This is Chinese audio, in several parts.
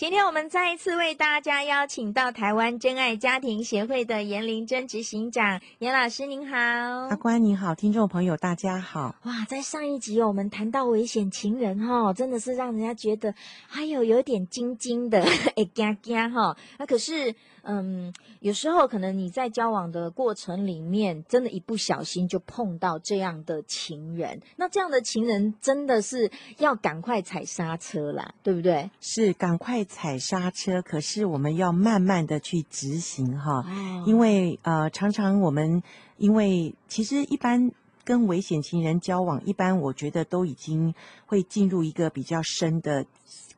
今天我们再一次为大家邀请到台湾真爱家庭协会的严玲珍执行长，严老师您好，阿关您好，听众朋友大家好。哇，在上一集我们谈到危险情人哈，真的是让人家觉得还有有点惊惊的，哎惊惊哈。那可是。嗯，有时候可能你在交往的过程里面，真的一不小心就碰到这样的情人，那这样的情人真的是要赶快踩刹车啦，对不对？是赶快踩刹车，可是我们要慢慢的去执行哈，哦、因为呃，常常我们因为其实一般跟危险情人交往，一般我觉得都已经会进入一个比较深的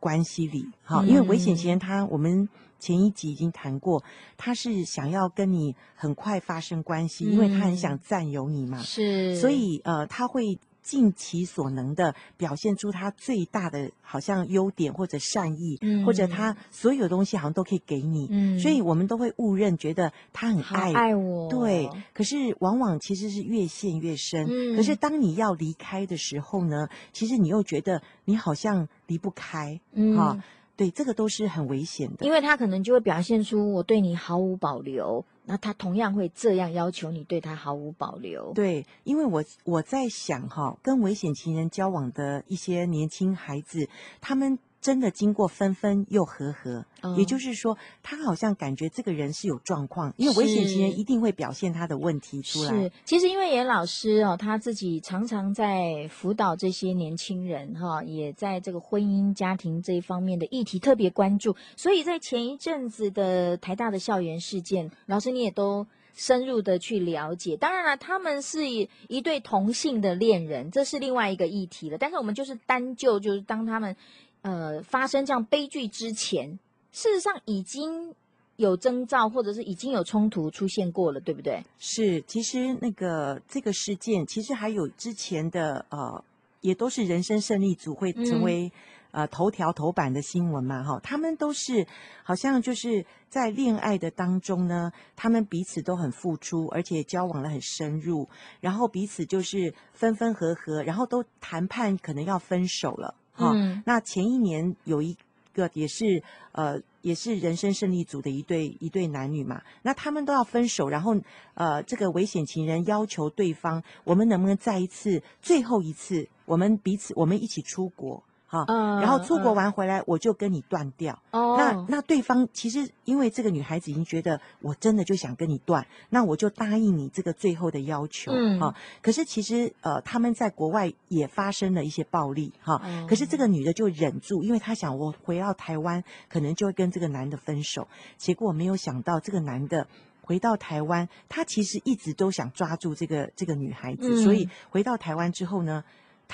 关系里，哈、嗯，因为危险情人他我们。前一集已经谈过，他是想要跟你很快发生关系，嗯、因为他很想占有你嘛。是，所以呃，他会尽其所能的表现出他最大的好像优点或者善意，嗯、或者他所有东西好像都可以给你。嗯，所以我们都会误认，觉得他很爱爱我。对，可是往往其实是越陷越深。嗯，可是当你要离开的时候呢，其实你又觉得你好像离不开。嗯。哈对，这个都是很危险的，因为他可能就会表现出我对你毫无保留，那他同样会这样要求你对他毫无保留。对，因为我我在想哈，跟危险情人交往的一些年轻孩子，他们。真的经过分分又合合，嗯、也就是说，他好像感觉这个人是有状况，因为危险情人一定会表现他的问题出来。是，其实因为严老师哦，他自己常常在辅导这些年轻人哈，也在这个婚姻家庭这一方面的议题特别关注，所以在前一阵子的台大的校园事件，老师你也都深入的去了解。当然了，他们是一对同性的恋人，这是另外一个议题了。但是我们就是单就就是当他们。呃，发生这样悲剧之前，事实上已经有征兆，或者是已经有冲突出现过了，对不对？是，其实那个这个事件，其实还有之前的呃，也都是人生胜利组会成为、嗯、呃头条头版的新闻嘛，哈，他们都是好像就是在恋爱的当中呢，他们彼此都很付出，而且交往得很深入，然后彼此就是分分合合，然后都谈判可能要分手了。哈，哦嗯、那前一年有一个也是呃，也是人生胜利组的一对一对男女嘛，那他们都要分手，然后呃，这个危险情人要求对方，我们能不能再一次，最后一次，我们彼此，我们一起出国。好，然后出国玩回来，我就跟你断掉。哦，那那对方其实因为这个女孩子已经觉得我真的就想跟你断，那我就答应你这个最后的要求。嗯，好，可是其实呃他们在国外也发生了一些暴力。哈，可是这个女的就忍住，因为她想我回到台湾可能就会跟这个男的分手。结果没有想到这个男的回到台湾，他其实一直都想抓住这个这个女孩子，所以回到台湾之后呢，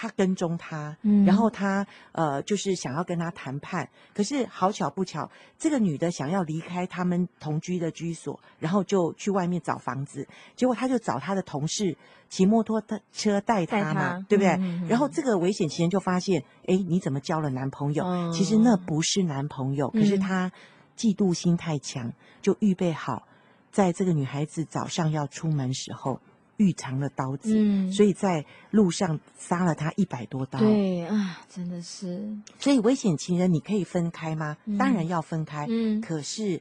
他跟踪他，嗯、然后他呃，就是想要跟他谈判。可是好巧不巧，这个女的想要离开他们同居的居所，然后就去外面找房子。结果他就找他的同事骑摩托车带他嘛，他对不对？嗯、然后这个危险情人就发现，哎，你怎么交了男朋友？嗯、其实那不是男朋友，可是他嫉妒心太强，就预备好，在这个女孩子早上要出门时候。预藏了刀子，嗯、所以在路上杀了他一百多刀。对啊，真的是。所以危险情人，你可以分开吗？嗯、当然要分开。嗯，可是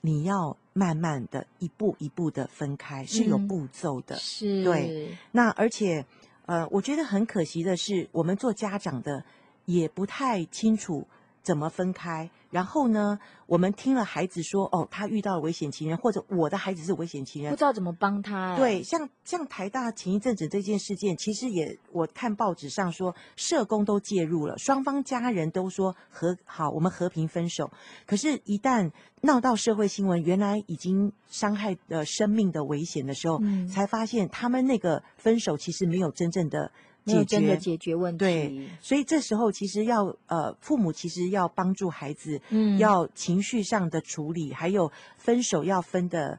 你要慢慢的一步一步的分开，是有步骤的。嗯、是，对。那而且，呃，我觉得很可惜的是，我们做家长的也不太清楚怎么分开。然后呢，我们听了孩子说，哦，他遇到了危险情人，或者我的孩子是危险情人，不知道怎么帮他。对，像像台大前一阵子这件事件，其实也我看报纸上说，社工都介入了，双方家人都说和好，我们和平分手。可是，一旦闹到社会新闻，原来已经伤害了生命的危险的时候，嗯，才发现他们那个分手其实没有真正的。解决真的解决问题，对，所以这时候其实要呃，父母其实要帮助孩子，嗯，要情绪上的处理，还有分手要分的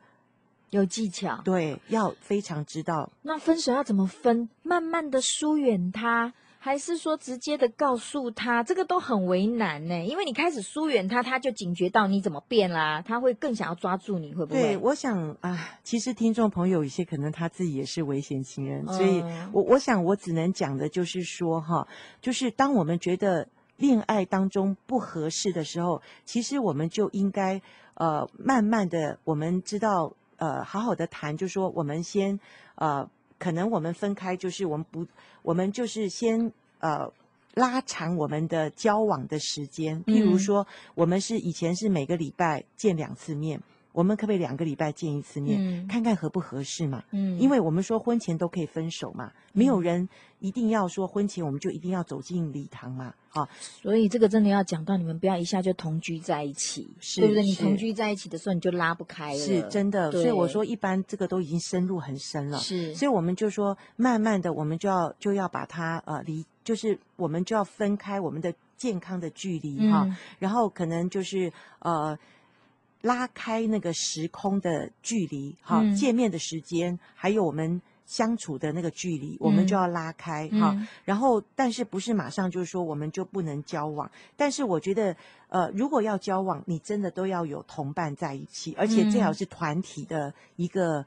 有技巧，对，要非常知道。那分手要怎么分？慢慢的疏远他。还是说直接的告诉他？这个都很为难呢，因为你开始疏远他，他就警觉到你怎么变啦，他会更想要抓住你，会不会？对，我想啊，其实听众朋友有些可能他自己也是危险情人，所以我我想我只能讲的就是说哈，就是当我们觉得恋爱当中不合适的时候，其实我们就应该呃慢慢的，我们知道呃好好的谈，就是说我们先呃。可能我们分开，就是我们不，我们就是先呃拉长我们的交往的时间。譬如说，我们是以前是每个礼拜见两次面。我们可不可以两个礼拜见一次面，嗯、看看合不合适嘛？嗯，因为我们说婚前都可以分手嘛，嗯、没有人一定要说婚前我们就一定要走进礼堂嘛，啊，所以这个真的要讲到你们不要一下就同居在一起，是对不对？你同居在一起的时候你就拉不开了，是真的。所以我说一般这个都已经深入很深了，是。所以我们就说慢慢的我们就要就要把它呃离，就是我们就要分开我们的健康的距离哈，嗯、然后可能就是呃。拉开那个时空的距离，哈，见面的时间，还有我们相处的那个距离，我们就要拉开，哈。然后，但是不是马上就是说我们就不能交往？但是我觉得，呃，如果要交往，你真的都要有同伴在一起，而且最好是团体的一个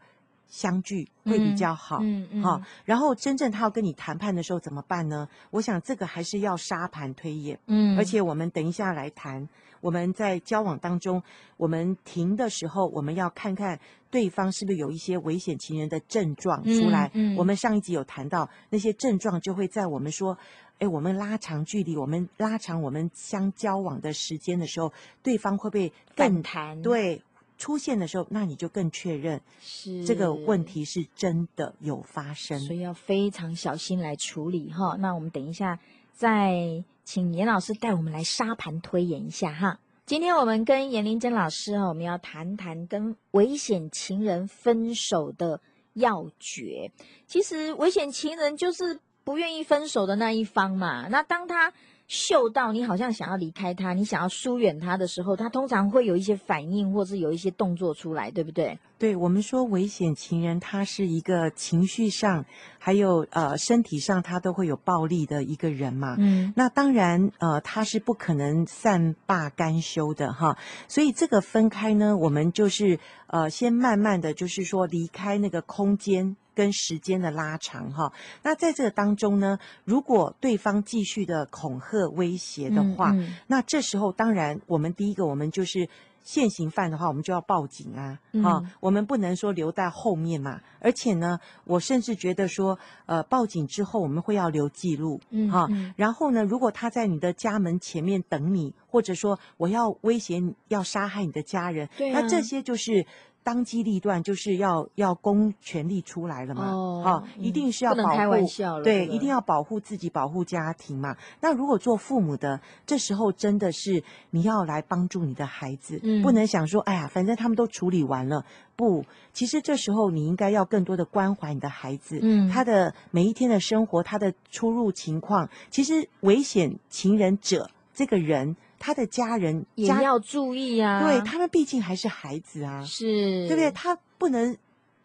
相聚会比较好，嗯嗯。好，然后真正他要跟你谈判的时候怎么办呢？我想这个还是要沙盘推演，嗯。而且我们等一下来谈。我们在交往当中，我们停的时候，我们要看看对方是不是有一些危险情人的症状出来。嗯嗯、我们上一集有谈到那些症状，就会在我们说，哎，我们拉长距离，我们拉长我们相交往的时间的时候，对方会不会更谈？对，出现的时候，那你就更确认是这个问题是真的有发生，所以要非常小心来处理哈。那我们等一下再。请严老师带我们来沙盘推演一下哈。今天我们跟严玲珍老师哈，我们要谈谈跟危险情人分手的要诀。其实危险情人就是不愿意分手的那一方嘛。那当他嗅到你好像想要离开他，你想要疏远他的时候，他通常会有一些反应，或是有一些动作出来，对不对？对，我们说危险情人，他是一个情绪上，还有呃身体上，他都会有暴力的一个人嘛。嗯，那当然呃他是不可能善罢甘休的哈。所以这个分开呢，我们就是呃先慢慢的就是说离开那个空间。跟时间的拉长哈，那在这个当中呢，如果对方继续的恐吓威胁的话，嗯嗯、那这时候当然我们第一个我们就是现行犯的话，我们就要报警啊，啊、嗯，我们不能说留在后面嘛。而且呢，我甚至觉得说，呃，报警之后我们会要留记录，嗯，哈，然后呢，如果他在你的家门前面等你，或者说我要威胁你要杀害你的家人，对啊、那这些就是。当机立断就是要要公权力出来了嘛，哦，好，一定是要保护，不能开玩笑了，对，一定要保护自己，保护家庭嘛。那如果做父母的，这时候真的是你要来帮助你的孩子，嗯，不能想说，哎呀，反正他们都处理完了。不，其实这时候你应该要更多的关怀你的孩子，嗯，他的每一天的生活，他的出入情况，其实危险情人者这个人。他的家人也要注意啊，对，他们毕竟还是孩子啊，是，对不对？他不能，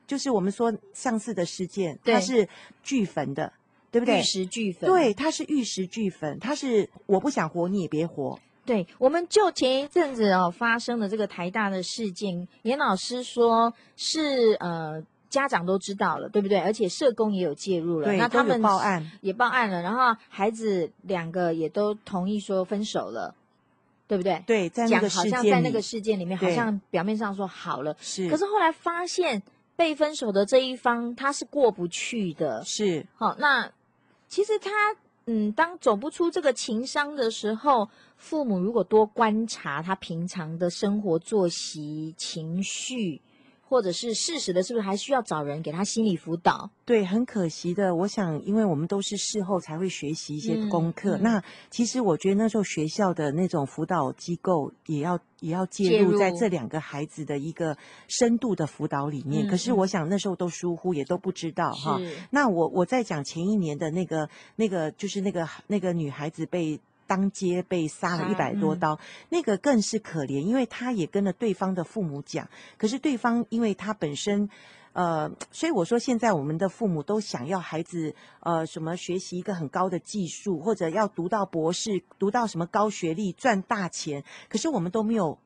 就是我们说上次的事件，对他是俱焚的，对不对？玉石俱焚，对，他是玉石俱焚，他是我不想活，你也别活。对，我们就前一阵子哦发生的这个台大的事件，严老师说是呃家长都知道了，对不对？而且社工也有介入了，对那他们报案也报案了，然后孩子两个也都同意说分手了。对不对？对，在那个好像在那个事件里面，好像表面上说好了，是，可是后来发现被分手的这一方他是过不去的，是。好，那其实他嗯，当走不出这个情伤的时候，父母如果多观察他平常的生活作息、情绪。或者是事实的，是不是还需要找人给他心理辅导？对，很可惜的。我想，因为我们都是事后才会学习一些功课。嗯嗯、那其实我觉得那时候学校的那种辅导机构也要也要介入在这两个孩子的一个深度的辅导里面。嗯、可是我想那时候都疏忽，也都不知道哈。那我我在讲前一年的那个那个就是那个那个女孩子被。当街被杀了一百多刀，嗯、那个更是可怜，因为他也跟了对方的父母讲，可是对方因为他本身，呃，所以我说现在我们的父母都想要孩子呃什么学习一个很高的技术，或者要读到博士，读到什么高学历，赚大钱，可是我们都没有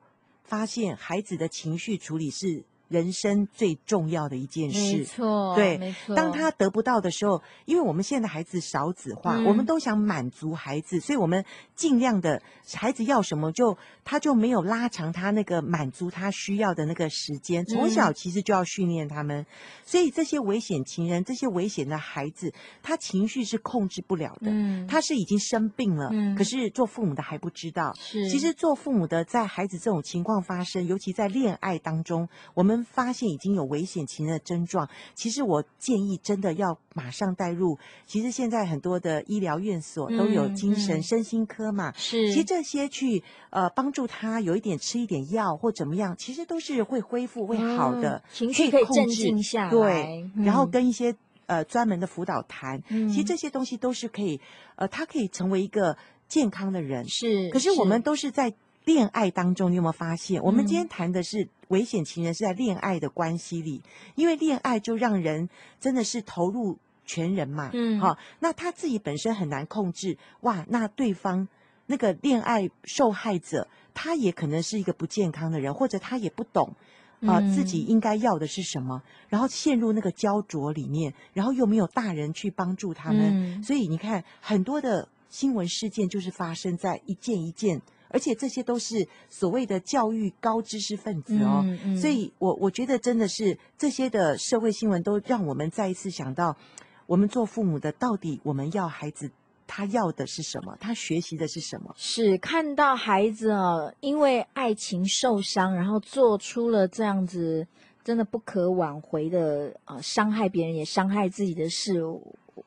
发现孩子的情绪处理是。人生最重要的一件事，没错，对，没错。当他得不到的时候，因为我们现在孩子少子化，嗯、我们都想满足孩子，所以我们尽量的，孩子要什么就他就没有拉长他那个满足他需要的那个时间。从小其实就要训练他们，嗯、所以这些危险情人、这些危险的孩子，他情绪是控制不了的。嗯，他是已经生病了，嗯，可是做父母的还不知道。是，其实做父母的在孩子这种情况发生，尤其在恋爱当中，我们。发现已经有危险情人的症状，其实我建议真的要马上带入。其实现在很多的医疗院所都有精神、嗯嗯、身心科嘛，是。其实这些去呃帮助他有一点吃一点药或怎么样，其实都是会恢复会好的，嗯、情绪可以镇静下来。对，嗯、然后跟一些呃专门的辅导谈，嗯、其实这些东西都是可以呃，他可以成为一个健康的人。是，可是我们都是在。恋爱当中，你有没有发现？我们今天谈的是危险情人，是在恋爱的关系里，因为恋爱就让人真的是投入全人嘛。嗯，好，那他自己本身很难控制，哇，那对方那个恋爱受害者，他也可能是一个不健康的人，或者他也不懂啊，自己应该要的是什么，然后陷入那个焦灼里面，然后又没有大人去帮助他们，所以你看很多的新闻事件就是发生在一件一件。而且这些都是所谓的教育高知识分子哦，嗯嗯、所以我我觉得真的是这些的社会新闻都让我们再一次想到，我们做父母的到底我们要孩子他要的是什么，他学习的是什么？是看到孩子哦，因为爱情受伤，然后做出了这样子真的不可挽回的啊、呃，伤害别人也伤害自己的事，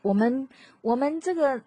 我们我们这个。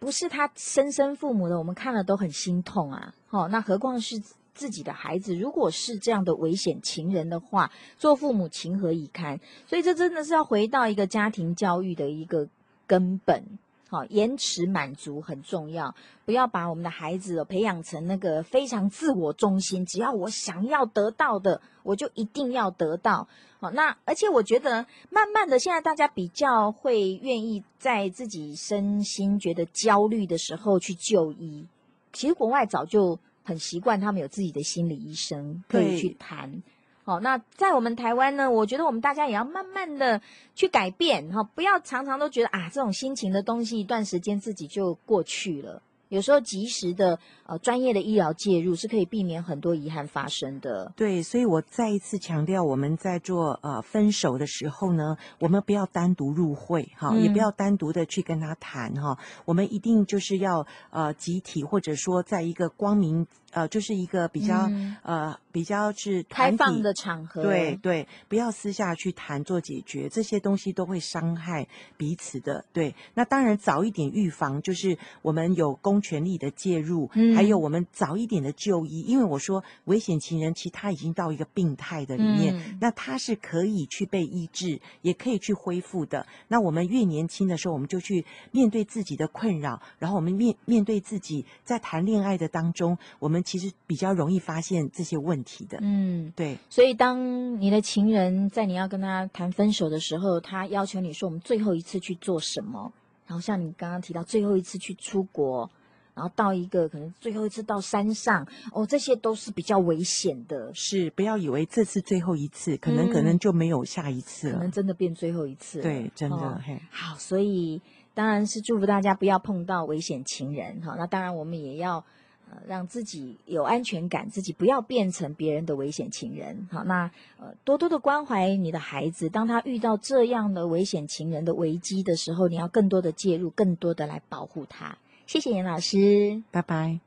不是他生身父母的，我们看了都很心痛啊！好、哦，那何况是自己的孩子？如果是这样的危险情人的话，做父母情何以堪？所以这真的是要回到一个家庭教育的一个根本。好，延迟满足很重要，不要把我们的孩子培养成那个非常自我中心，只要我想要得到的，我就一定要得到。好，那而且我觉得，慢慢的，现在大家比较会愿意在自己身心觉得焦虑的时候去就医。其实国外早就很习惯，他们有自己的心理医生可以去谈。好，那在我们台湾呢，我觉得我们大家也要慢慢的去改变，哈，不要常常都觉得啊，这种心情的东西，一段时间自己就过去了。有时候及时的呃专业的医疗介入是可以避免很多遗憾发生的。对，所以我再一次强调，我们在做呃分手的时候呢，我们不要单独入会哈，嗯、也不要单独的去跟他谈哈，我们一定就是要呃集体或者说在一个光明呃就是一个比较、嗯、呃比较是开放的场合，对对，不要私下去谈做解决，这些东西都会伤害彼此的。对，那当然早一点预防，就是我们有公。权力的介入，还有我们早一点的就医，因为我说危险情人其实他已经到一个病态的里面，嗯、那他是可以去被医治，也可以去恢复的。那我们越年轻的时候，我们就去面对自己的困扰，然后我们面面对自己在谈恋爱的当中，我们其实比较容易发现这些问题的。嗯，对。所以当你的情人在你要跟他谈分手的时候，他要求你说我们最后一次去做什么？然后像你刚刚提到最后一次去出国。然后到一个可能最后一次到山上哦，这些都是比较危险的。是，不要以为这次最后一次，可能、嗯、可能就没有下一次了，可能真的变最后一次。对，真的。哦、嘿好，所以当然是祝福大家不要碰到危险情人。哈，那当然我们也要呃让自己有安全感，自己不要变成别人的危险情人。好，那呃多多的关怀你的孩子，当他遇到这样的危险情人的危机的时候，你要更多的介入，更多的来保护他。谢谢严老师，拜拜。